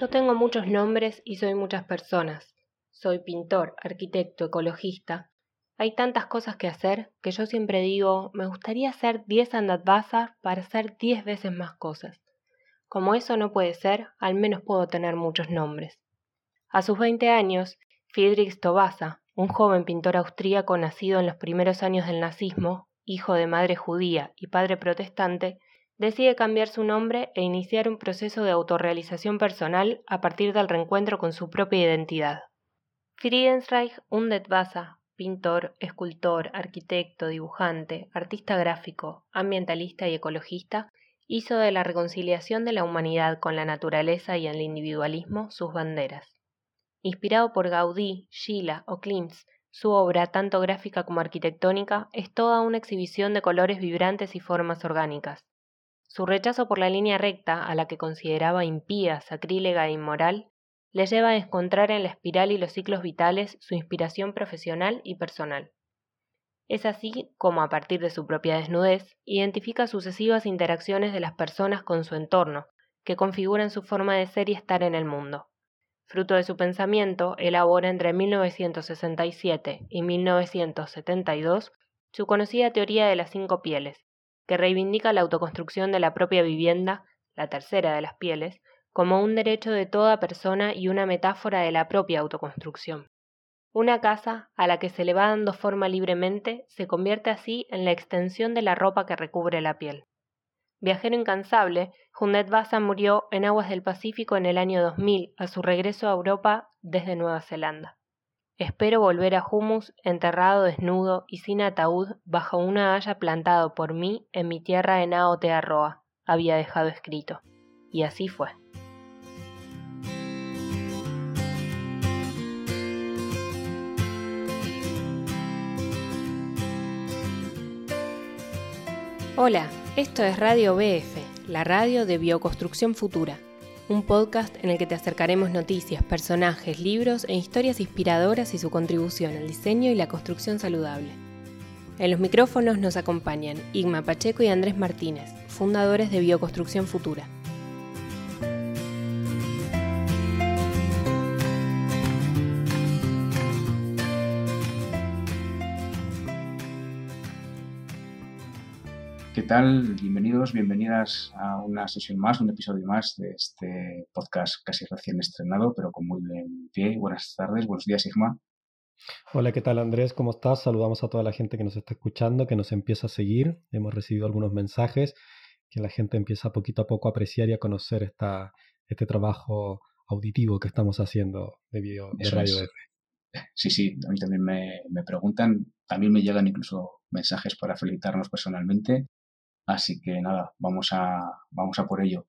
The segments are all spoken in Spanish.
Yo tengo muchos nombres y soy muchas personas. Soy pintor, arquitecto, ecologista. Hay tantas cosas que hacer que yo siempre digo, me gustaría hacer 10 andadvasas para hacer 10 veces más cosas. Como eso no puede ser, al menos puedo tener muchos nombres. A sus 20 años, Friedrich Stobasa, un joven pintor austríaco nacido en los primeros años del nazismo, hijo de madre judía y padre protestante, decide cambiar su nombre e iniciar un proceso de autorrealización personal a partir del reencuentro con su propia identidad. Friedensreich Undetwasser, pintor, escultor, arquitecto, dibujante, artista gráfico, ambientalista y ecologista, hizo de la reconciliación de la humanidad con la naturaleza y el individualismo sus banderas. Inspirado por Gaudí, Gila o Klimt, su obra, tanto gráfica como arquitectónica, es toda una exhibición de colores vibrantes y formas orgánicas. Su rechazo por la línea recta, a la que consideraba impía, sacrílega e inmoral, le lleva a encontrar en la espiral y los ciclos vitales su inspiración profesional y personal. Es así como, a partir de su propia desnudez, identifica sucesivas interacciones de las personas con su entorno, que configuran su forma de ser y estar en el mundo. Fruto de su pensamiento, elabora entre 1967 y 1972 su conocida teoría de las cinco pieles, que reivindica la autoconstrucción de la propia vivienda, la tercera de las pieles, como un derecho de toda persona y una metáfora de la propia autoconstrucción. Una casa, a la que se le va dando forma libremente, se convierte así en la extensión de la ropa que recubre la piel. Viajero incansable, Hundet Basa murió en aguas del Pacífico en el año 2000 a su regreso a Europa desde Nueva Zelanda. Espero volver a Humus enterrado desnudo y sin ataúd bajo una haya plantado por mí en mi tierra en Aotearoa, había dejado escrito. Y así fue. Hola, esto es Radio BF, la radio de Bioconstrucción Futura, un podcast en el que te acercaremos noticias, personajes, libros e historias inspiradoras y su contribución al diseño y la construcción saludable. En los micrófonos nos acompañan Igma Pacheco y Andrés Martínez, fundadores de Bioconstrucción Futura. ¿Qué tal? Bienvenidos, bienvenidas a una sesión más, un episodio más de este podcast casi recién estrenado, pero con muy buen pie. Buenas tardes, buenos días, Sigma. Hola, ¿qué tal Andrés? ¿Cómo estás? Saludamos a toda la gente que nos está escuchando, que nos empieza a seguir. Hemos recibido algunos mensajes que la gente empieza poquito a poco a apreciar y a conocer esta, este trabajo auditivo que estamos haciendo de, video, de Radio F. Sí, sí, a mí también me, me preguntan, también me llegan incluso mensajes para felicitarnos personalmente Así que nada, vamos a, vamos a por ello.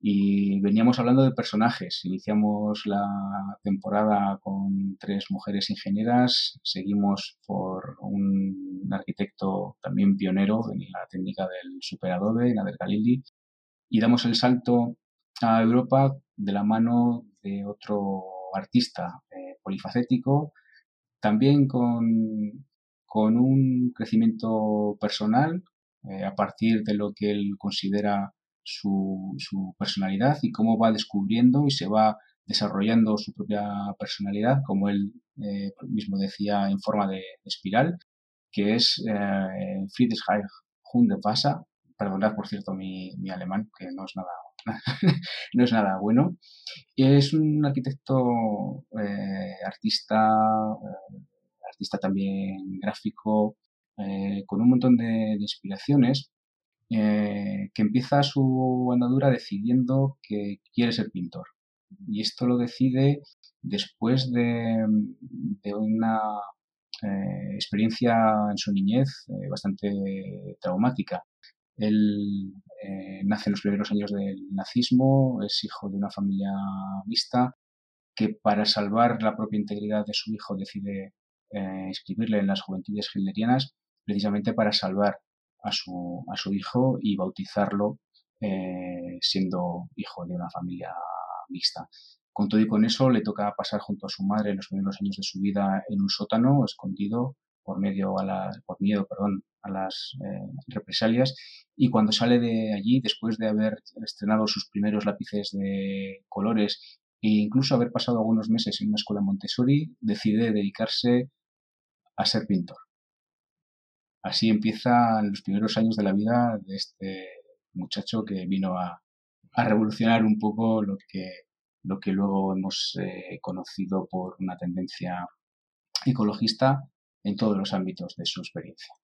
Y veníamos hablando de personajes. Iniciamos la temporada con tres mujeres ingenieras, seguimos por un arquitecto también pionero en la técnica del superadobe, Nader Galili, y damos el salto a Europa de la mano de otro artista eh, polifacético, también con, con un crecimiento personal, eh, a partir de lo que él considera su, su, personalidad y cómo va descubriendo y se va desarrollando su propia personalidad, como él eh, mismo decía en forma de, espiral, que es eh, Friedrich Hundertwasser, perdonad por cierto mi, mi, alemán, que no es nada, no es nada bueno, es un arquitecto, eh, artista, artista también gráfico, eh, con un montón de, inspiraciones, eh, que empieza su andadura decidiendo que quiere ser pintor. Y esto lo decide después de, una eh, experiencia en su niñez bastante traumática. Él nace en los primeros años del nazismo, es hijo de una familia mixta que para salvar la propia integridad de su hijo decide inscribirle en las juventudes hitlerianas precisamente para salvar a su, a su hijo y bautizarlo eh, siendo hijo de una familia mixta. Con todo y con eso le toca pasar junto a su madre los primeros años de su vida en un sótano escondido por medio a la, por miedo, perdón, a las eh, represalias y cuando sale de allí después de haber estrenado sus primeros lápices de colores e incluso haber pasado algunos meses en una escuela Montessori decide dedicarse a ser pintor. Así empiezan los primeros años de la vida de este muchacho que vino a, a revolucionar un poco lo que, lo que luego hemos eh, conocido por una tendencia ecologista en todos los ámbitos de su experiencia.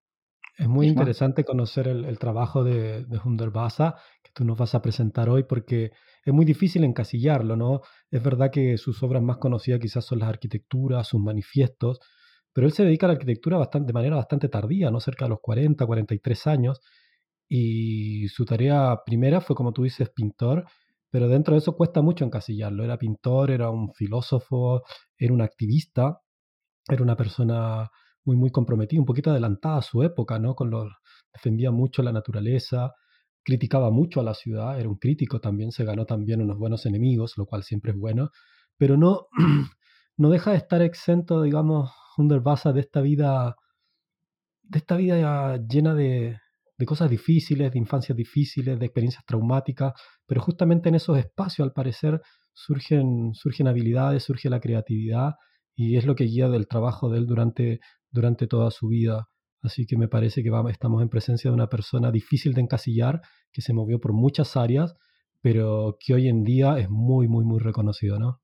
Es muy interesante conocer el, trabajo de, de Hundertwasser que tú nos vas a presentar hoy porque es muy difícil encasillarlo, ¿no? Es verdad que sus obras más conocidas quizás son las arquitecturas, sus manifiestos, pero él se dedica a la arquitectura bastante, de manera bastante tardía, ¿no? Cerca de los 40, 43 años, y su tarea primera fue, como tú dices, pintor, pero dentro de eso cuesta mucho encasillarlo. Era pintor, era un filósofo, era un activista, era una persona muy, muy comprometida, un poquito adelantada a su época, ¿no? Con los, defendía mucho la naturaleza, criticaba mucho a la ciudad, era un crítico también, se ganó también unos buenos enemigos, lo cual siempre es bueno, pero no, no deja de estar exento, digamos, Hundertwasser de esta vida, de esta vida llena de, de cosas difíciles, de infancias difíciles, de experiencias traumáticas, pero justamente en esos espacios al parecer surgen, surgen habilidades, surge la creatividad y es lo que guía del trabajo de él durante, durante toda su vida. Así que me parece que vamos, estamos en presencia de una persona difícil de encasillar, que se movió por muchas áreas, pero que hoy en día es muy, muy, muy reconocido, ¿no?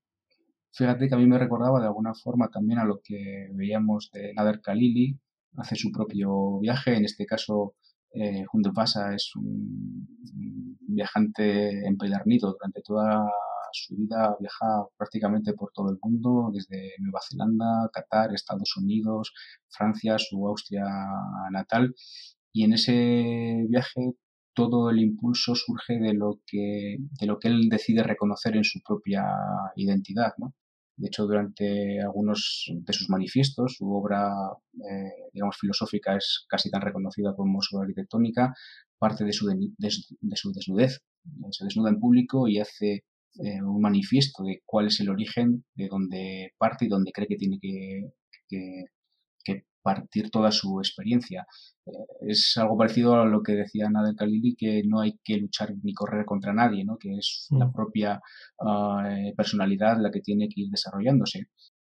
Fíjate que a mí me recordaba de alguna forma también a lo que veíamos de Nader Khalili, hace su propio viaje, en este caso eh, Pasa es un, viajante empedernido durante toda su vida, viaja prácticamente por todo el mundo, desde Nueva Zelanda, Qatar, Estados Unidos, Francia, su Austria natal. Y en ese viaje todo el impulso surge de lo que, de lo que él decide reconocer en su propia identidad. De hecho, durante algunos de sus manifiestos, su obra, eh, digamos, filosófica es casi tan reconocida como su arquitectónica, parte de su, de, su desnudez. Se desnuda en público y hace eh, un manifiesto de cuál es el origen, de dónde parte y dónde cree que tiene que, que, partir toda su experiencia. Eh, es algo parecido a lo que decía Nader Khalili, que no hay que luchar ni correr contra nadie, ¿no? que es la mm. propia eh, personalidad la que tiene que ir desarrollándose.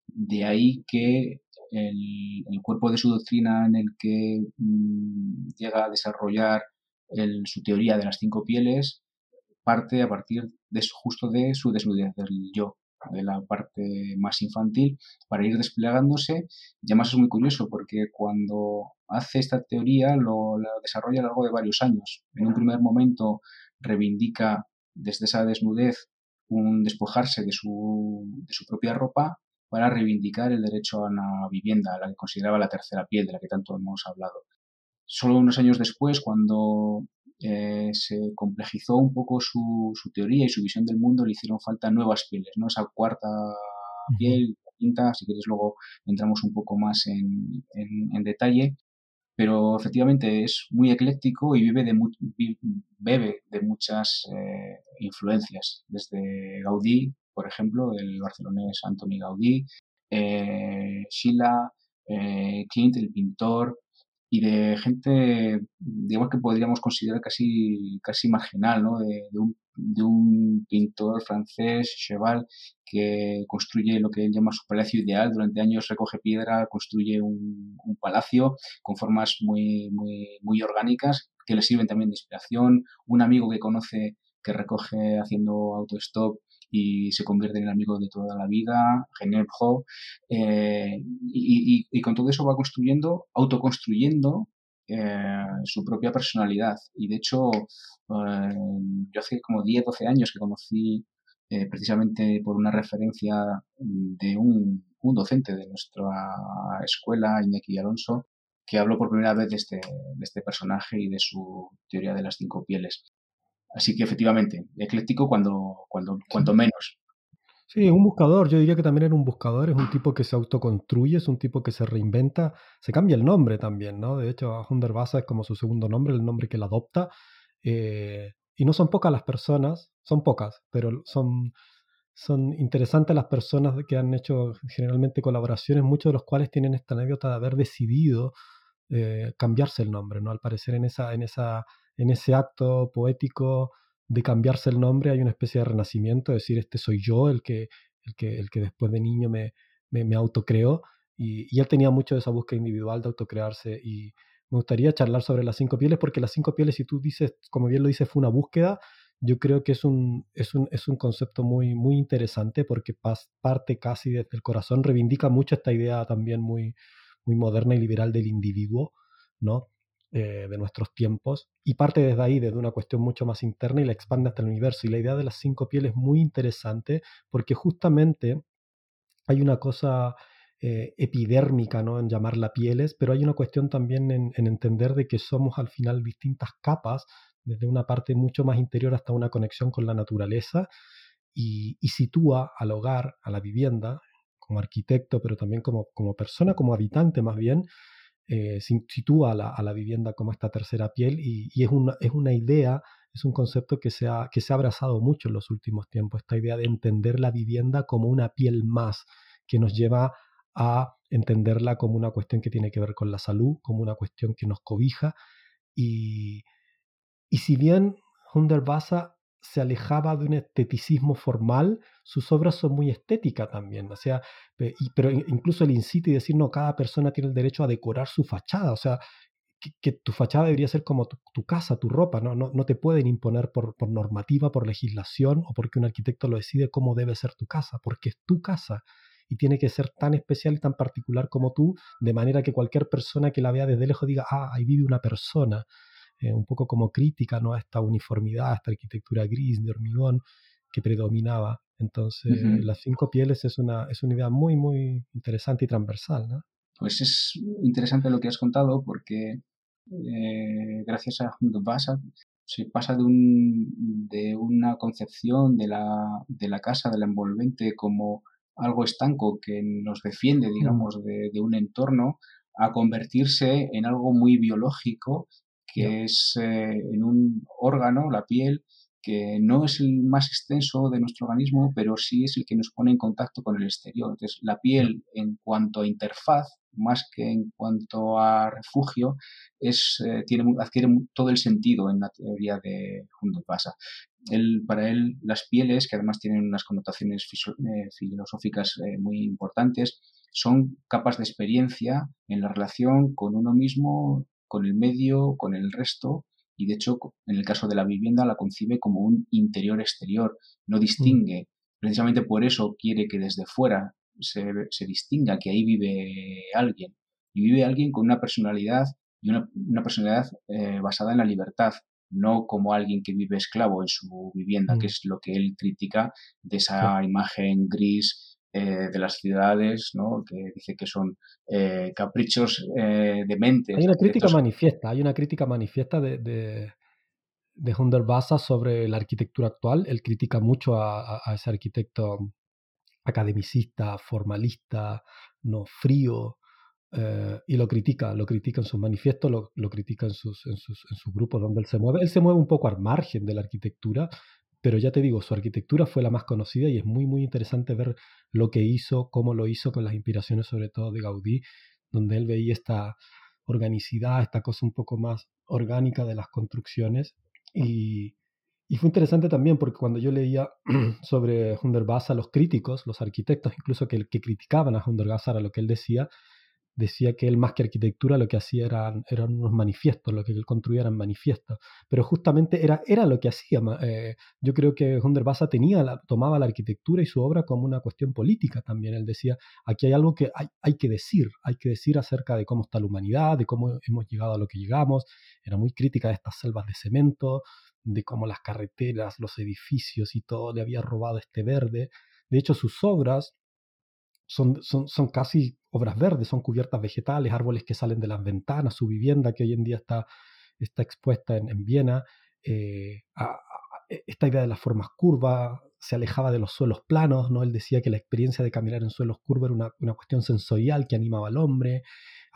De ahí que el, cuerpo de su doctrina en el que mm, llega a desarrollar su teoría de las cinco pieles parte a partir de justo de su desnudez del yo, de la parte más infantil para ir desplegándose. Y además es muy curioso porque cuando hace esta teoría lo desarrolla a lo largo de varios años. En un primer momento reivindica desde esa desnudez un despojarse de su, de su propia ropa para reivindicar el derecho a una vivienda, la que consideraba la tercera piel de la que tanto hemos hablado. Solo unos años después, cuando eh, se complejizó un poco su, su, teoría y su visión del mundo, le hicieron falta nuevas pieles, ¿no? Esa cuarta piel, la quinta, si quieres luego entramos un poco más en, en, detalle, pero efectivamente es muy ecléctico y vive de bebe de muchas eh, influencias, desde Gaudí, por ejemplo, el barcelonés Antoni Gaudí, eh, Sheila, eh, Clint, el pintor, y de gente, digamos que podríamos considerar casi, casi marginal, ¿no? De, un, de un pintor francés, Cheval, que construye lo que él llama su palacio ideal. Durante años recoge piedra, construye un, un palacio con formas muy, muy, muy orgánicas que le sirven también de inspiración. Un amigo que conoce que recoge haciendo autostop y se convierte en el amigo de toda la vida, Genebro, eh, y, con todo eso va construyendo, autoconstruyendo eh, su propia personalidad. Y de hecho, eh, yo hace como 10, 12 años que conocí precisamente por una referencia de un, un, docente de nuestra escuela, Iñaki Alonso, que habló por primera vez de este, de este personaje y de su teoría de las cinco pieles. Así que efectivamente, ecléctico cuando, cuando, cuanto menos. Sí, un buscador, yo diría que también era un buscador, es un tipo que se autoconstruye, es un tipo que se reinventa, se cambia el nombre también, ¿no? De hecho, Hundertwasser es como su segundo nombre, el nombre que él adopta. Eh, y no son pocas las personas, son pocas, pero son, son interesantes las personas que han hecho generalmente colaboraciones, muchos de los cuales tienen esta anécdota de haber decidido eh, cambiarse el nombre, ¿no? Al parecer en, esa, en, esa, en ese acto poético de cambiarse el nombre hay una especie de renacimiento, es decir, este soy yo el que, el que, el que después de niño me, me, me autocreó y, y, él tenía mucho de esa búsqueda individual de autocrearse y me gustaría charlar sobre las cinco pieles porque las cinco pieles, si tú dices, como bien lo dices, fue una búsqueda, yo creo que es un, es un, es un concepto muy, muy interesante porque parte casi desde el corazón, reivindica mucho esta idea también muy, muy moderna y liberal del individuo, ¿no? Eh, de nuestros tiempos, y parte desde ahí, desde una cuestión mucho más interna y la expande hasta el universo. Y la idea de las cinco pieles es muy interesante porque justamente hay una cosa eh, epidérmica ¿no? en llamarla pieles, pero hay una cuestión también en, en, entender de que somos al final distintas capas, desde una parte mucho más interior hasta una conexión con la naturaleza, y sitúa al hogar, a la vivienda, como arquitecto, pero también como, como persona, como habitante más bien, eh, sitúa a la, la, vivienda como esta tercera piel y, es, una, es una idea, es un concepto que se, ha, que se ha abrazado mucho en los últimos tiempos, esta idea de entender la vivienda como una piel más, que nos lleva a entenderla como una cuestión que tiene que ver con la salud, como una cuestión que nos cobija. Y, y si bien Hundertwasser se alejaba de un esteticismo formal, sus obras son muy estéticas también, o sea, pero incluso el incita y decir, no, cada persona tiene el derecho a decorar su fachada, o sea, que, tu fachada debería ser como tu, tu casa, tu ropa, ¿no? No, no te pueden imponer por, por, normativa, por legislación o porque un arquitecto lo decide cómo debe ser tu casa, porque es tu casa y tiene que ser tan especial y tan particular como tú, de manera que cualquier persona que la vea desde lejos diga, ah, ahí vive una persona eh, un poco como crítica ¿no? a esta uniformidad, a esta arquitectura gris de hormigón que predominaba. Entonces, uh -huh. las cinco pieles es una, es una idea muy, muy interesante y transversal. ¿no? Pues es interesante lo que has contado porque eh, gracias a Basa se pasa de, un, de una concepción de la, de la casa, de la envolvente, como algo estanco que nos defiende, digamos, de, de un entorno, a convertirse en algo muy biológico que es eh, en un órgano, la piel, que no es el más extenso de nuestro organismo, pero sí es el que nos pone en contacto con el exterior. Entonces, la piel, en cuanto a interfaz, más que en cuanto a refugio, es, eh, tiene, adquiere todo el sentido en la teoría de Hundertwasser. Él, para él, las pieles, que además tienen unas connotaciones eh, filosóficas eh, muy importantes, son capas de experiencia en la relación con uno mismo, con el medio, con el resto, y de hecho, en el caso de la vivienda, la concibe como un interior-exterior, no distingue. Mm. Precisamente por eso quiere que desde fuera se, se, distinga que ahí vive alguien. Y vive alguien con una personalidad y una, una personalidad eh, basada en la libertad, no como alguien que vive esclavo en su vivienda, mm. que es lo que él critica de esa sí. imagen gris eh, de las ciudades, ¿no? que dice que son eh, caprichos eh, de mente. Hay una crítica manifiesta, hay una crítica manifiesta de, de, de Hundertwasser sobre la arquitectura actual. Él critica mucho a, a, a ese arquitecto academicista, formalista, no frío, eh, y lo critica, lo critica en sus manifiestos, lo, lo critica en sus, en, sus, en sus grupos donde él se mueve. Él se mueve un poco al margen de la arquitectura, pero ya te digo, su arquitectura fue la más conocida y es muy, muy interesante ver lo que hizo, cómo lo hizo con las inspiraciones sobre todo de Gaudí, donde él veía esta organicidad, esta cosa un poco más orgánica de las construcciones. Y, y fue interesante también porque cuando yo leía sobre Hundertwasser, los críticos, los arquitectos incluso que, que criticaban a Hundertwasser a lo que él decía, decía que él más que arquitectura lo que hacía eran, eran unos manifiestos, lo que él construía eran manifiestos, pero justamente era, era lo que hacía. Eh, yo creo que Hundertwasser tenía la, tomaba la arquitectura y su obra como una cuestión política también. Él decía, aquí hay algo que hay, hay que decir, hay que decir acerca de cómo está la humanidad, de cómo hemos llegado a lo que llegamos. Era muy crítica de estas selvas de cemento, de cómo las carreteras, los edificios y todo le había robado este verde. De hecho, sus obras son, son, son casi obras verdes, son cubiertas vegetales, árboles que salen de las ventanas, su vivienda que hoy en día está, está expuesta en, en Viena, eh, a, esta idea de las formas curvas, se alejaba de los suelos planos, ¿no? Él decía que la experiencia de caminar en suelos curvos era una, una cuestión sensorial que animaba al hombre,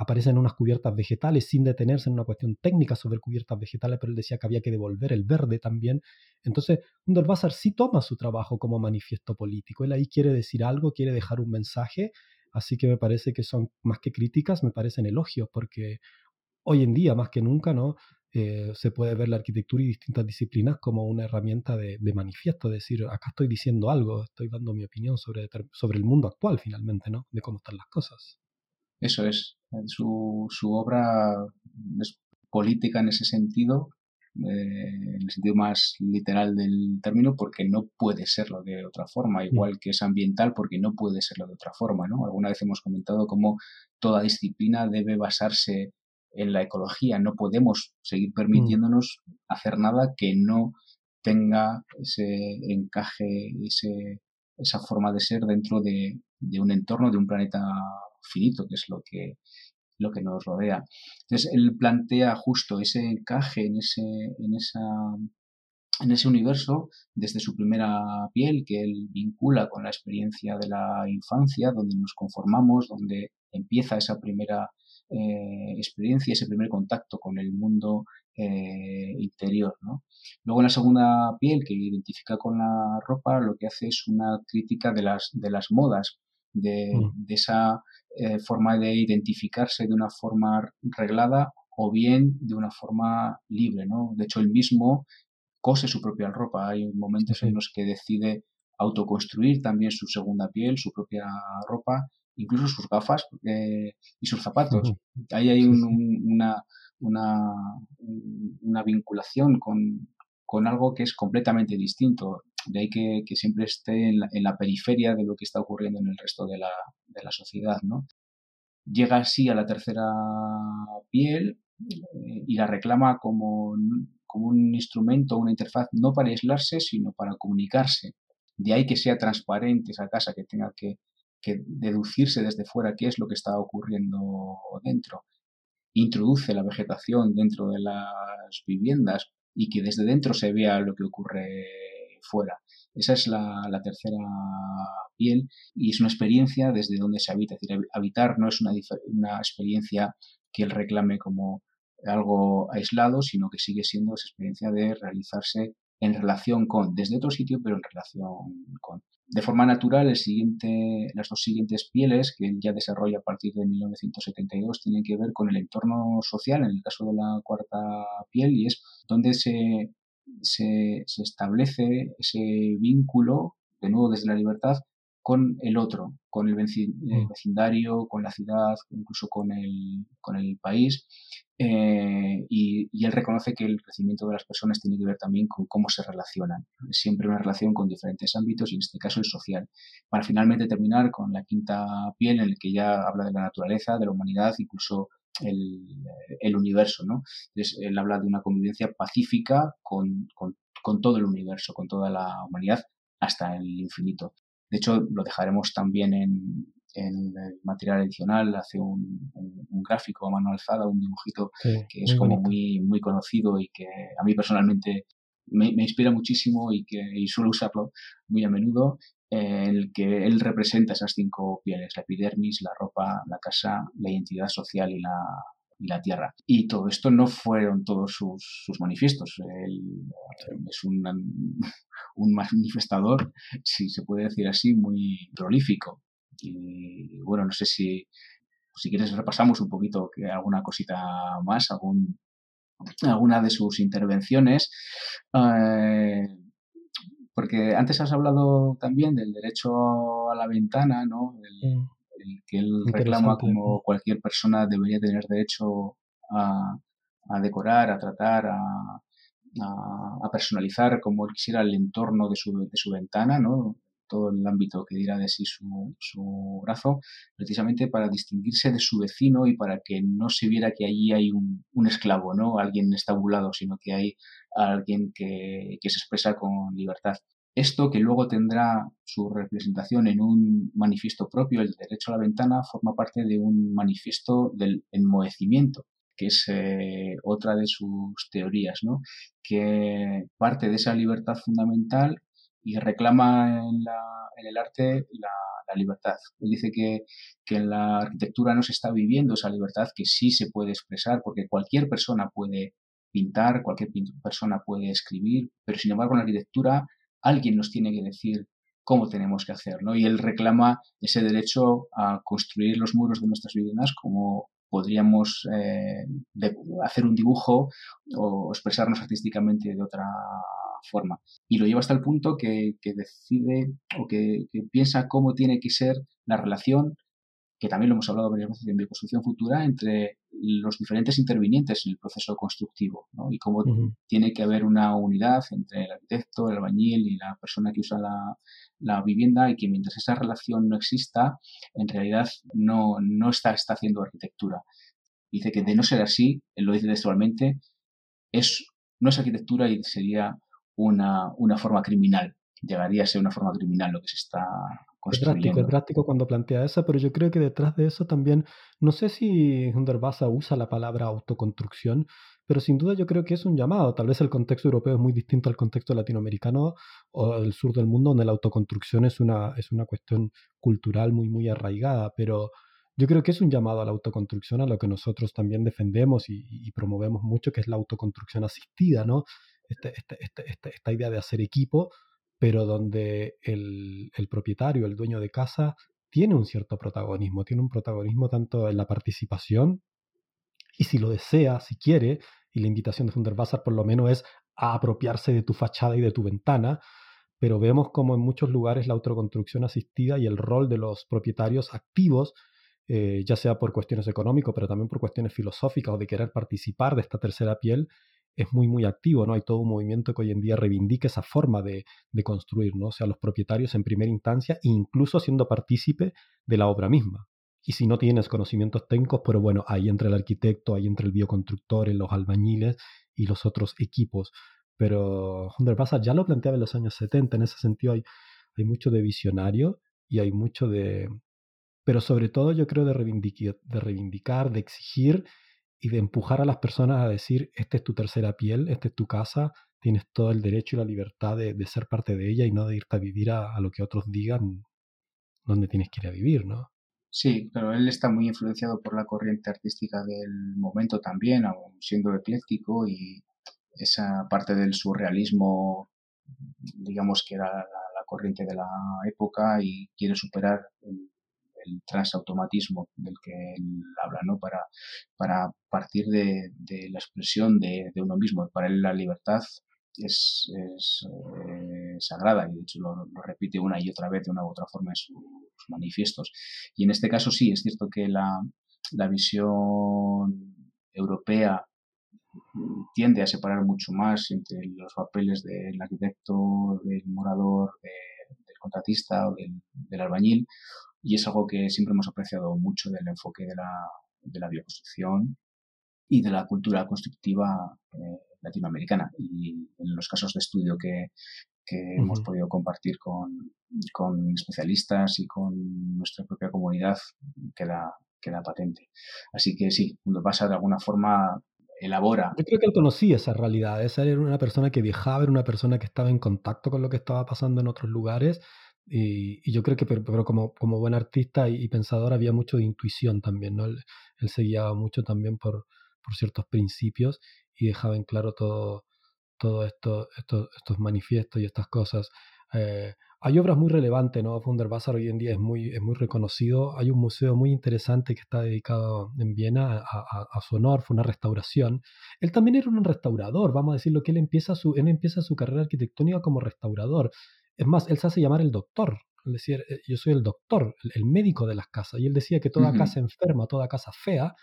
aparecen unas cubiertas vegetales sin detenerse en una cuestión técnica sobre cubiertas vegetales, pero él decía que había que devolver el verde también. Entonces, Hundertwasser sí toma su trabajo como manifiesto político. Él ahí quiere decir algo, quiere dejar un mensaje, así que me parece que son más que críticas, me parecen elogios, porque hoy en día, más que nunca, ¿no? Eh, se puede ver la arquitectura y distintas disciplinas como una herramienta de, manifiesto, es decir, acá estoy diciendo algo, estoy dando mi opinión sobre, sobre el mundo actual finalmente, ¿no? De cómo están las cosas. Eso es, su, su obra es política en ese sentido, eh, en el sentido más literal del término, porque no puede serlo de otra forma, mm. igual que es ambiental, porque no puede serlo de otra forma, ¿no? Alguna vez hemos comentado cómo toda disciplina debe basarse en la ecología. No podemos seguir mm. permitiéndonos hacer nada que no tenga ese encaje, ese, esa forma de ser dentro de, un entorno, de un planeta finito, que es lo que, lo que nos rodea. Entonces, él plantea justo ese encaje en ese, en esa en ese universo desde su primera piel que él vincula con la experiencia de la infancia, donde nos conformamos, donde empieza esa primera eh, experiencia, ese primer contacto con el mundo eh, interior. Luego en la segunda piel, que identifica con la ropa, lo que hace es una crítica de las, de las modas, de, mm. esa eh, forma de identificarse de una forma reglada o bien de una forma libre. ¿no? De hecho, él mismo cose su propia ropa. Hay momentos en los que decide autoconstruir también su segunda piel, su propia ropa, incluso sus gafas y sus zapatos. Ahí hay una, una, una, vinculación con, con, algo que es completamente distinto. De ahí que, que siempre esté en la, periferia de lo que está ocurriendo en el resto de la, de la sociedad. ¿no? Llega así a la tercera piel eh, y la reclama como, como un instrumento, una interfaz, no para aislarse, sino para comunicarse. De ahí que sea transparente esa casa, que tenga que que deducirse desde fuera qué es lo que está ocurriendo dentro. Introduce la vegetación dentro de las viviendas y que desde dentro se vea lo que ocurre fuera. Esa es la, tercera piel y es una experiencia desde donde se habita. Es decir, habitar no es una, una experiencia que él reclame como algo aislado, sino que sigue siendo esa experiencia de realizarse en relación con, desde otro sitio, pero en relación con. De forma natural, el siguiente, las dos siguientes pieles que ya desarrolla a partir de 1972 tienen que ver con el entorno social, en el caso de la cuarta piel, y es donde se, se, se establece ese vínculo, de nuevo desde la libertad, con el otro, con el mm. vecindario, con la ciudad, incluso con el, con el país. Eh, y, él reconoce que el crecimiento de las personas tiene que ver también con cómo se relacionan. Siempre una relación con diferentes ámbitos y en este caso el social. Para finalmente terminar con la quinta piel en el que ya habla de la naturaleza, de la humanidad, incluso el, el universo. ¿no? Entonces, él habla de una convivencia pacífica con, con, con todo el universo, con toda la humanidad hasta el infinito. De hecho, lo dejaremos también en, el material adicional, hace un, gráfico a mano alzada, un dibujito que es como muy, muy conocido y que a mí personalmente me, inspira muchísimo y que suelo usarlo muy a menudo, en el que él representa esas cinco pieles, la epidermis, la ropa, la casa, la identidad social y la, y la tierra. Y todo esto no fueron todos sus, sus manifiestos. Él es un, un manifestador, si se puede decir así, muy prolífico. Y bueno, no sé si, si quieres repasamos un poquito alguna cosita más, algún, alguna de sus intervenciones. Eh, porque antes has hablado también del derecho a la ventana, ¿no? Mm que él reclama como cualquier persona debería tener derecho a, decorar, a tratar, a, a, personalizar como él quisiera el entorno de su, de su ventana, ¿no? Todo el ámbito que dirá de sí su, su, brazo, precisamente para distinguirse de su vecino y para que no se viera que allí hay un, un esclavo, ¿no? Alguien estabulado, sino que hay alguien que, que se expresa con libertad. Esto, que luego tendrá su representación en un manifiesto propio, el derecho a la ventana, forma parte de un manifiesto del enmohecimiento, que es eh, otra de sus teorías, ¿no? que parte de esa libertad fundamental y reclama en, el arte la, libertad. Él dice que, que, en la arquitectura no se está viviendo esa libertad que sí se puede expresar, porque cualquier persona puede pintar, cualquier persona puede escribir, pero sin embargo en la arquitectura alguien nos tiene que decir cómo tenemos que hacer, ¿no? Y él reclama ese derecho a construir los muros de nuestras viviendas como podríamos eh, hacer un dibujo o expresarnos artísticamente de otra forma. Y lo lleva hasta el punto que, decide o que, piensa cómo tiene que ser la relación, que también lo hemos hablado varias veces en Bioconstrucción Futura, entre los diferentes intervinientes en el proceso constructivo y cómo tiene que haber una unidad entre el arquitecto, el albañil y la persona que usa la, vivienda y que mientras esa relación no exista, en realidad no, no está, está haciendo arquitectura. Dice que de no ser así, él lo dice textualmente, es, no es arquitectura y sería una, una forma criminal. Llegaría a ser una forma criminal lo que se está. Es drástico, es drástico cuando plantea eso, pero yo creo que detrás de eso también, no sé si Hundertwasser usa la palabra autoconstrucción, pero sin duda yo creo que es un llamado. Tal vez el contexto europeo es muy distinto al contexto latinoamericano o del sur del mundo, donde la autoconstrucción es una, es una cuestión cultural muy, muy arraigada, pero yo creo que es un llamado a la autoconstrucción, a lo que nosotros también defendemos y, y promovemos mucho, que es la autoconstrucción asistida, ¿no? Este, este, este, esta idea de hacer equipo, pero donde el, propietario, el dueño de casa, tiene un cierto protagonismo, tiene un protagonismo tanto en la participación y si lo desea, si quiere, y la invitación de Funderbazar por lo menos es a apropiarse de tu fachada y de tu ventana, pero vemos como en muchos lugares la autoconstrucción asistida y el rol de los propietarios activos, eh, ya sea por cuestiones económicas, pero también por cuestiones filosóficas o de querer participar de esta tercera piel, es muy, muy activo, ¿no? Hay todo un movimiento que hoy en día reivindica esa forma de, construir, ¿no? O sea, los propietarios en primera instancia, incluso siendo partícipe de la obra misma. Y si no tienes conocimientos técnicos, pero bueno, ahí entra el arquitecto, ahí entra el bioconstructor, los albañiles y los otros equipos. Pero Hundertwasser ya lo planteaba en los años 70, en ese sentido hay, hay mucho de visionario y hay mucho de... Pero sobre todo yo creo de de, reivindicar, de exigir y de empujar a las personas a decir, esta es tu tercera piel, esta es tu casa, tienes todo el derecho y la libertad de, ser parte de ella y no de irte a vivir a, lo que otros digan dónde tienes que ir a vivir, ¿no? Sí, pero él está muy influenciado por la corriente artística del momento también, aún siendo ecléctico y esa parte del surrealismo, digamos que era la, corriente de la época y quiere superar el, el transautomatismo del que él habla, ¿no? Para, para partir de, la expresión de, uno mismo. Para él la libertad es, eh, sagrada y de hecho lo, repite una y otra vez de una u otra forma en sus, manifiestos. Y en este caso sí, es cierto que la, visión europea tiende a separar mucho más entre los papeles del arquitecto, del morador, del contratista o del, del, albañil, y es algo que siempre hemos apreciado mucho del enfoque de la, de la bioconstrucción y de la cultura constructiva eh, latinoamericana. Y en los casos de estudio que, que hemos podido compartir con, con, especialistas y con nuestra propia comunidad, queda, queda patente. Así que sí, cuando pasa de alguna forma elabora. Yo creo que él conocía esa realidad. Esa era una persona que viajaba, era una persona que estaba en contacto con lo que estaba pasando en otros lugares y, yo creo que, pero, como, como buen artista y, pensador había mucho de intuición también, ¿no? Él, él se guiaba mucho también por, por, ciertos principios y dejaba en claro todo, todo esto, estos, estos manifiestos y estas cosas. Eh, hay obras muy relevantes, ¿no? Funderwasser hoy en día es muy, es muy reconocido. Hay un museo muy interesante que está dedicado en Viena a, a, su honor, fue una restauración. Él también era un restaurador, vamos a decirlo, que él empieza su, él empieza su carrera arquitectónica como restaurador. Es más, él se hace llamar el doctor. Es decir, eh, yo soy el doctor, el, médico de las casas. Y él decía que toda casa enferma, toda casa fea,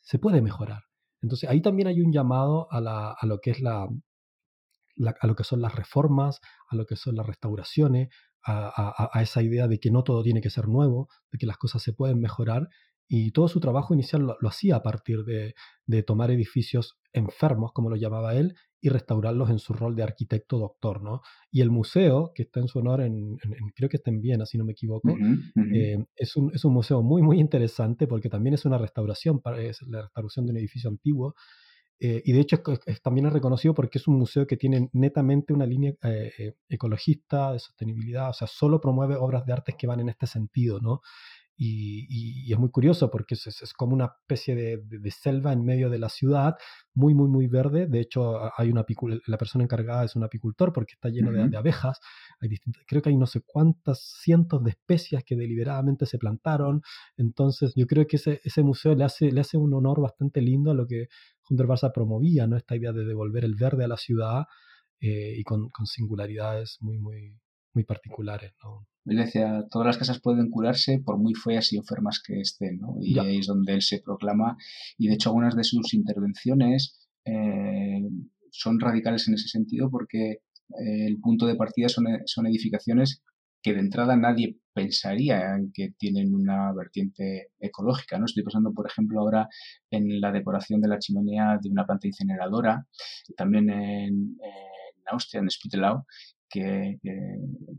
se puede mejorar. Entonces ahí también hay un llamado a, la, a lo que es la, a lo que son las reformas, a lo que son las restauraciones, a, a, esa idea de que no todo tiene que ser nuevo, de que las cosas se pueden mejorar. Y todo su trabajo inicial lo, lo hacía a partir de, de, tomar edificios enfermos, como lo llamaba él, y restaurarlos en su rol de arquitecto doctor, ¿no? Y el museo, que está en su honor, en, creo que está en Viena, si no me equivoco, eh, es, un, es, un, museo muy, muy interesante porque también es una restauración, es la restauración de un edificio antiguo, Eh, y de hecho también es reconocido porque es un museo que tiene netamente una línea eh, ecologista de sostenibilidad, o sea, solo promueve obras de arte que van en este sentido, ¿no? Y, es muy curioso porque es, es, como una especie de, de, selva en medio de la ciudad, muy, muy, muy verde. De hecho, hay una la persona encargada es un apicultor porque está lleno de, abejas. Hay creo que hay no sé cuántas cientos de especies que deliberadamente se plantaron. Entonces, yo creo que ese, ese museo le hace, le hace un honor bastante lindo a lo que Hunter Barça promovía, ¿no? Esta idea de devolver el verde a la ciudad eh, y con, con singularidades muy, muy, muy particulares, ¿no? Él decía, todas las casas pueden curarse por muy feas y enfermas que estén, ¿no? Y ahí es donde él se proclama, y de hecho algunas de sus intervenciones eh, son radicales en ese sentido porque eh, el punto de partida son, son edificaciones que de entrada nadie pensaría en que tienen una vertiente ecológica. ¿no? Estoy pensando, por ejemplo, ahora en la decoración de la chimenea de una planta incineradora, también en, en Austria, en Spittelau, que,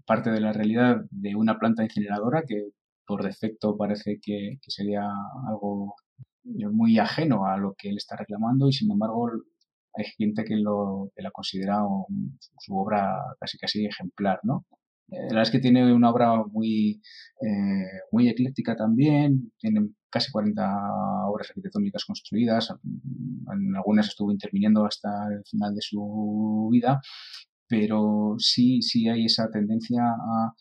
parte de la realidad de una planta incineradora que por defecto parece que, sería algo muy ajeno a lo que él está reclamando y sin embargo hay gente que, lo, la considera su obra casi casi ejemplar, ¿no? Eh, la verdad es que tiene una obra muy, eh, muy ecléctica también, tiene casi 40 obras arquitectónicas construidas, en algunas estuvo interviniendo hasta el final de su vida pero sí, sí hay esa tendencia a,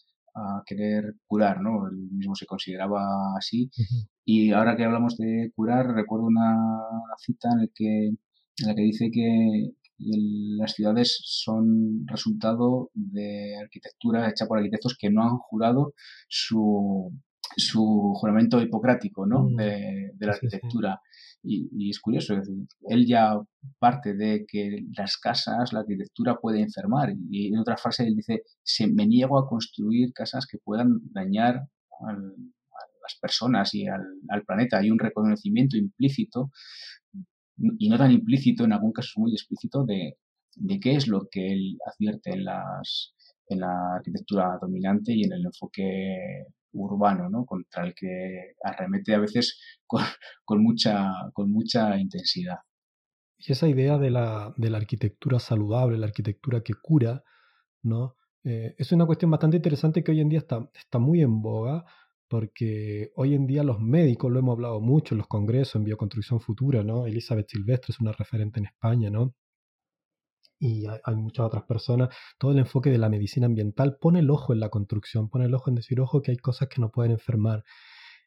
querer curar, ¿no? Él mismo se consideraba así. Y ahora que hablamos de curar, recuerdo una cita en la que, en la que dice que las ciudades son resultado de arquitectura hecha por arquitectos que no han jurado su, su juramento hipocrático ¿no? Mm. de, la arquitectura. Y, es curioso, él ya parte de que las casas, la arquitectura puede enfermar. Y en otra frase él dice, se, me niego a construir casas que puedan dañar a las personas y al, planeta. Hay un reconocimiento implícito, y no tan implícito, en algún caso muy explícito, de, de qué es lo que él advierte en, las, en la arquitectura dominante y en el enfoque urbano, ¿no? Contra el que arremete a veces con, mucha, con mucha intensidad. Y esa idea de la, de la, arquitectura saludable, la arquitectura que cura, ¿no? Eh, es una cuestión bastante interesante que hoy en día está, está muy en boga, porque hoy en día los médicos, lo hemos hablado mucho en los congresos, en Bioconstrucción Futura, ¿no? Elizabeth Silvestre es una referente en España, ¿no? Y hay, muchas otras personas, todo el enfoque de la medicina ambiental pone el ojo en la construcción, pone el ojo en decir, ojo, que hay cosas que no pueden enfermar.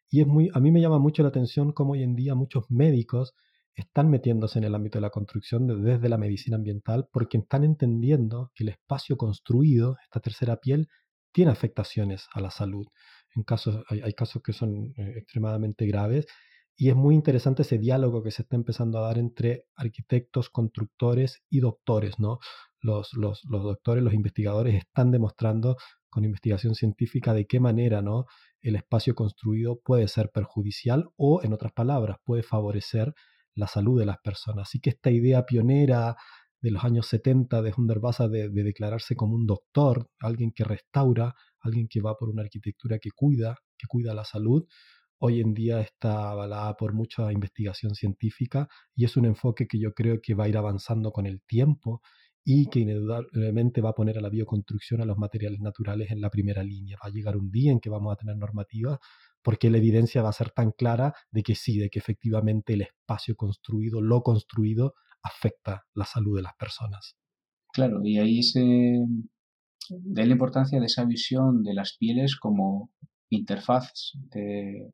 Y es muy, a mí me llama mucho la atención cómo hoy en día muchos médicos están metiéndose en el ámbito de la construcción desde la medicina ambiental porque están entendiendo que el espacio construido, esta tercera piel, tiene afectaciones a la salud. En casos, hay, casos que son eh, extremadamente graves y es muy interesante ese diálogo que se está empezando a dar entre arquitectos, constructores y doctores, ¿no? Los, los, los doctores, los investigadores están demostrando con investigación científica de qué manera, ¿no? El espacio construido puede ser perjudicial o, en otras palabras, puede favorecer la salud de las personas. Así que esta idea pionera de los años 70 de Hundertwasser de, de declararse como un doctor, alguien que restaura, alguien que va por una arquitectura que cuida, que cuida la salud, hoy en día está avalada por mucha investigación científica y es un enfoque que yo creo que va a ir avanzando con el tiempo y que indudablemente va a poner a la bioconstrucción, a los materiales naturales en la primera línea. Va a llegar un día en que vamos a tener normativas porque la evidencia va a ser tan clara de que sí, de que efectivamente el espacio construido, lo construido, afecta la salud de las personas. Claro, y ahí se da la importancia de esa visión de las pieles como interfaz de,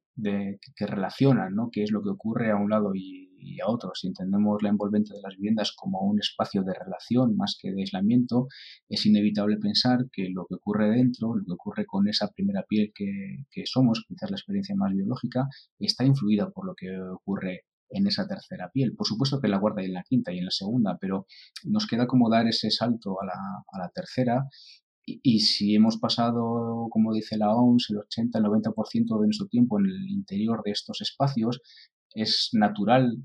que relacionan ¿no? qué es lo que ocurre a un lado y, a otro. Si entendemos la envolvente de las viviendas como un espacio de relación más que de aislamiento, es inevitable pensar que lo que ocurre dentro, lo que ocurre con esa primera piel que, que somos, quizás la experiencia más biológica, está influida por lo que ocurre en esa tercera piel. Por supuesto que en la cuarta y en la quinta y en la segunda, pero nos queda como dar ese salto a la tercera y, si hemos pasado, como dice la OMS, el 80, el 90% de nuestro tiempo en el interior de estos espacios, es natural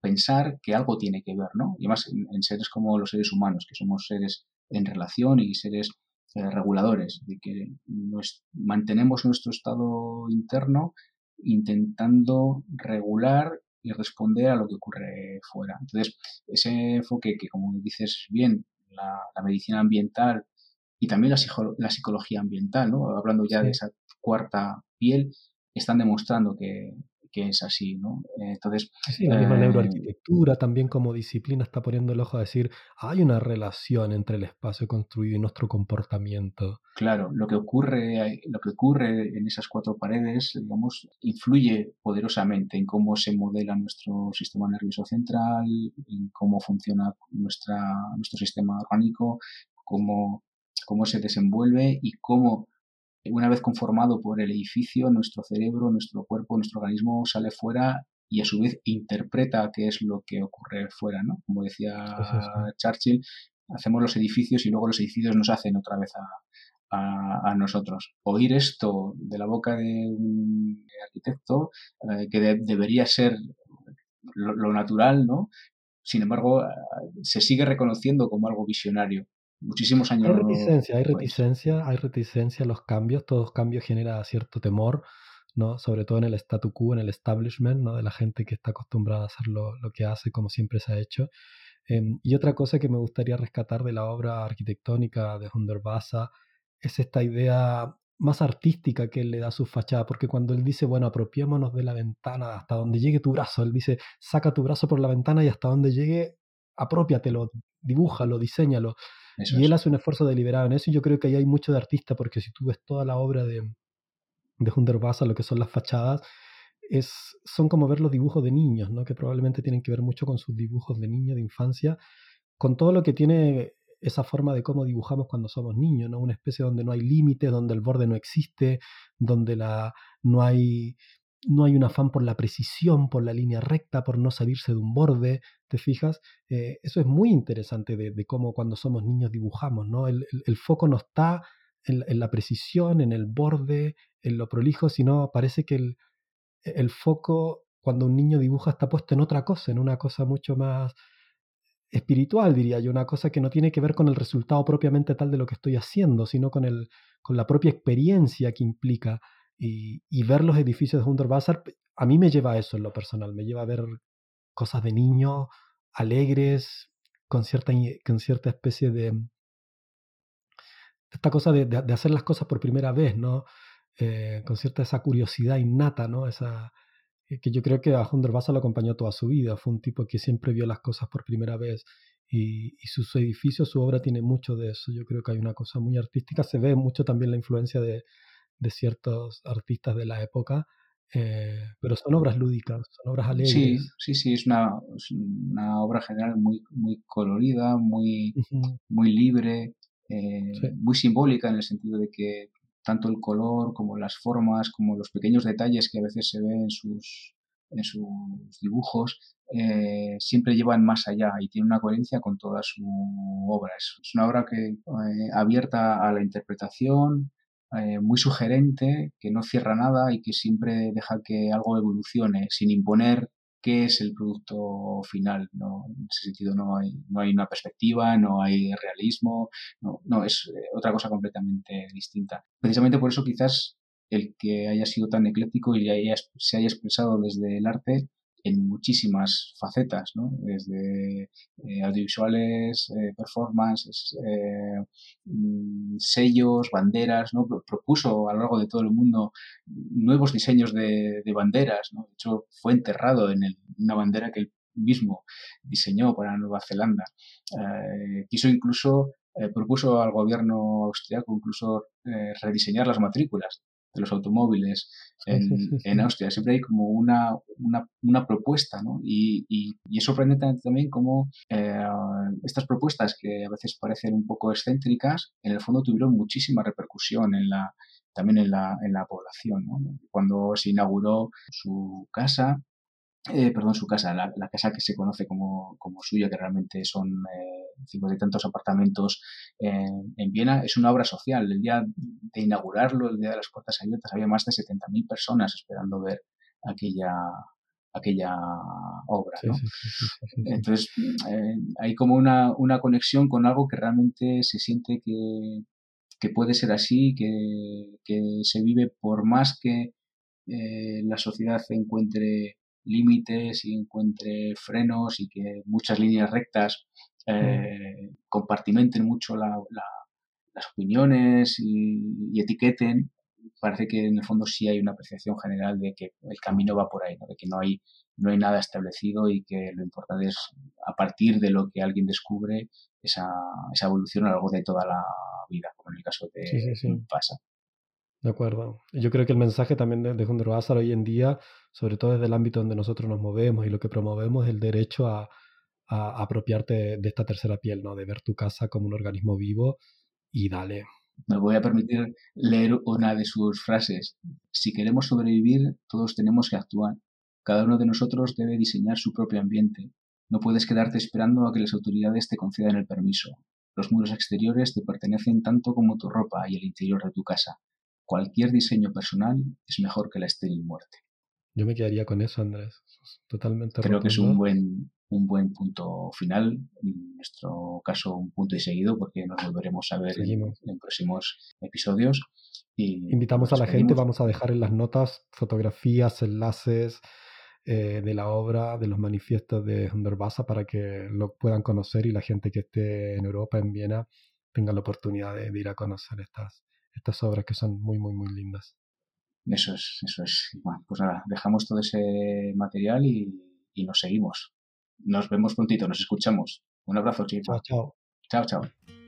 pensar que algo tiene que ver, ¿no? Y además en, seres como los seres humanos, que somos seres en relación y seres eh, reguladores, de que mantenemos nuestro estado interno intentando regular y responder a lo que ocurre fuera. Entonces, ese enfoque que, como dices bien, la, medicina ambiental y también la, la, psicología ambiental, ¿no? hablando ya de esa cuarta piel, están demostrando que, que es así, ¿no? Entonces... Sí, la misma eh, neuroarquitectura también como disciplina está poniendo el ojo a decir, hay una relación entre el espacio construido y nuestro comportamiento. Claro, lo que ocurre, lo que ocurre en esas cuatro paredes, digamos, influye poderosamente en cómo se modela nuestro sistema nervioso central, en cómo funciona nuestra, nuestro sistema orgánico, cómo, cómo se desenvuelve y cómo una vez conformado por el edificio, nuestro cerebro, nuestro cuerpo, nuestro organismo sale fuera y a su vez interpreta qué es lo que ocurre fuera, ¿no? Como decía Churchill, hacemos los edificios y luego los edificios nos hacen otra vez a, nosotros. Oír esto de la boca de un arquitecto, eh, que debería ser lo, natural, ¿no? Sin embargo, eh, se sigue reconociendo como algo visionario muchísimos años. Hay reticencia, hay reticencia, hay reticencia a los cambios, todo cambio genera cierto temor, ¿no? Sobre todo en el statu quo, en el establishment, ¿no? De la gente que está acostumbrada a hacer lo, que hace como siempre se ha hecho. Em, y otra cosa que me gustaría rescatar de la obra arquitectónica de Hundertwasser es esta idea más artística que él le da a su fachada, porque cuando él dice, bueno, apropiémonos de la ventana hasta donde llegue tu brazo, él dice, saca tu brazo por la ventana y hasta donde llegue, apropiatelo, dibújalo, diseñalo y él hace un esfuerzo deliberado en eso y yo creo que ahí hay mucho de artista porque si tú ves toda la obra de, de Hundertwasser, lo que son las fachadas, es, son como ver los dibujos de niños, ¿no? que probablemente tienen que ver mucho con sus dibujos de niño, de infancia, con todo lo que tiene esa forma de cómo dibujamos cuando somos niños, ¿no? una especie donde no hay límites, donde el borde no existe, donde la, no hay no hay un afán por la precisión, por la línea recta, por no salirse de un borde, ¿te fijas? Eh, eso es muy interesante de, cómo cuando somos niños dibujamos, ¿no? El, foco no está en, la precisión, en el borde, en lo prolijo, sino parece que el, el foco cuando un niño dibuja está puesto en otra cosa, en una cosa mucho más espiritual, diría yo, una cosa que no tiene que ver con el resultado propiamente tal de lo que estoy haciendo, sino con, el, con la propia experiencia que implica y, ver los edificios de Hundertwasser, a mí me lleva a eso en lo personal, me lleva a ver cosas de niño, alegres, con cierta, con cierta especie de... Esta cosa de, de, hacer las cosas por primera vez, ¿no? Eh, con cierta esa curiosidad innata, ¿no? Esa, eh, que yo creo que a Hundertwasser lo acompañó toda su vida. Fue un tipo que siempre vio las cosas por primera vez y, sus edificios, su obra tiene mucho de eso. Yo creo que hay una cosa muy artística. Se ve mucho también la influencia de, de ciertos artistas de la época, eh, pero son obras lúdicas, son obras alegres. Sí, sí, sí, es una, una obra general muy, muy colorida, muy, muy libre, eh, muy simbólica en el sentido de que tanto el color como las formas, como los pequeños detalles que a veces se ven en sus, en sus dibujos, eh, siempre llevan más allá y tiene una coherencia con toda su obra. Es, una obra que abierta a la interpretación, eh, muy sugerente, que no cierra nada y que siempre deja que algo evolucione sin imponer qué es el producto final. ¿no? En ese sentido no hay, no hay una perspectiva, no hay realismo, no, no es eh, otra cosa completamente distinta. Precisamente por eso quizás el que haya sido tan ecléctico y se haya expresado desde el arte en muchísimas facetas, ¿no? desde eh, audiovisuales, eh, performances, eh, mm, sellos, banderas, ¿no? propuso a lo largo de todo el mundo nuevos diseños de, banderas, ¿no? de hecho fue enterrado en una bandera que él mismo diseñó para Nueva Zelanda. quiso incluso, propuso al gobierno austriaco incluso rediseñar las matrículas de los automóviles en, Austria. Siempre hay como una, una, propuesta, ¿no? Y, y, es sorprendente también cómo eh, estas propuestas que a veces parecen un poco excéntricas, en el fondo tuvieron muchísima repercusión en la, también en la, en la población. Cuando se inauguró su casa, eh, perdón, su casa, la, casa que se conoce como, como suya, que realmente son eh, cincuenta y tantos apartamentos en, Viena, es una obra social. El día de inaugurarlo, el día de las puertas abiertas, había más de 70.000 personas esperando ver aquella, aquella obra. Entonces, eh, hay como una, una, conexión con algo que realmente se siente que, que puede ser así, que, que, se vive por más que eh, la sociedad encuentre límites y encuentre frenos y que muchas líneas rectas eh, compartimenten mucho las opiniones y, etiqueten, parece que en el fondo sí hay una apreciación general de que el camino va por ahí, de que no hay, no hay nada establecido y que lo importante es a partir de lo que alguien descubre esa, esa evolución a lo largo de toda la vida, como en el caso de sí, pasa. De acuerdo. Yo creo que el mensaje también de, de hoy en día, sobre todo desde el ámbito donde nosotros nos movemos y lo que promovemos, es el derecho a, a apropiarte de esta tercera piel, ¿no? De ver tu casa como un organismo vivo y dale. Me voy a permitir leer una de sus frases. Si queremos sobrevivir, todos tenemos que actuar. Cada uno de nosotros debe diseñar su propio ambiente. No puedes quedarte esperando a que las autoridades te concedan el permiso. Los muros exteriores te pertenecen tanto como tu ropa y el interior de tu casa. Cualquier diseño personal es mejor que la estéril muerte. Yo me quedaría con eso, Andrés. Totalmente. Creo que es un buen, un buen punto final, en nuestro caso un punto y seguido, porque nos volveremos a ver en, próximos episodios. Y Invitamos a la gente, vamos a dejar en las notas fotografías, enlaces eh, de la obra, de los manifiestos de Hunderbasa para que lo puedan conocer y la gente que esté en Europa, en Viena, tenga la oportunidad de, ir a conocer estas, estas obras que son muy, muy, muy lindas. Eso es, eso es. Bueno, pues nada, dejamos todo ese material y, y nos seguimos. Nos vemos prontito, nos escuchamos. Un abrazo, chicos. Chao, chao. Chao, chao.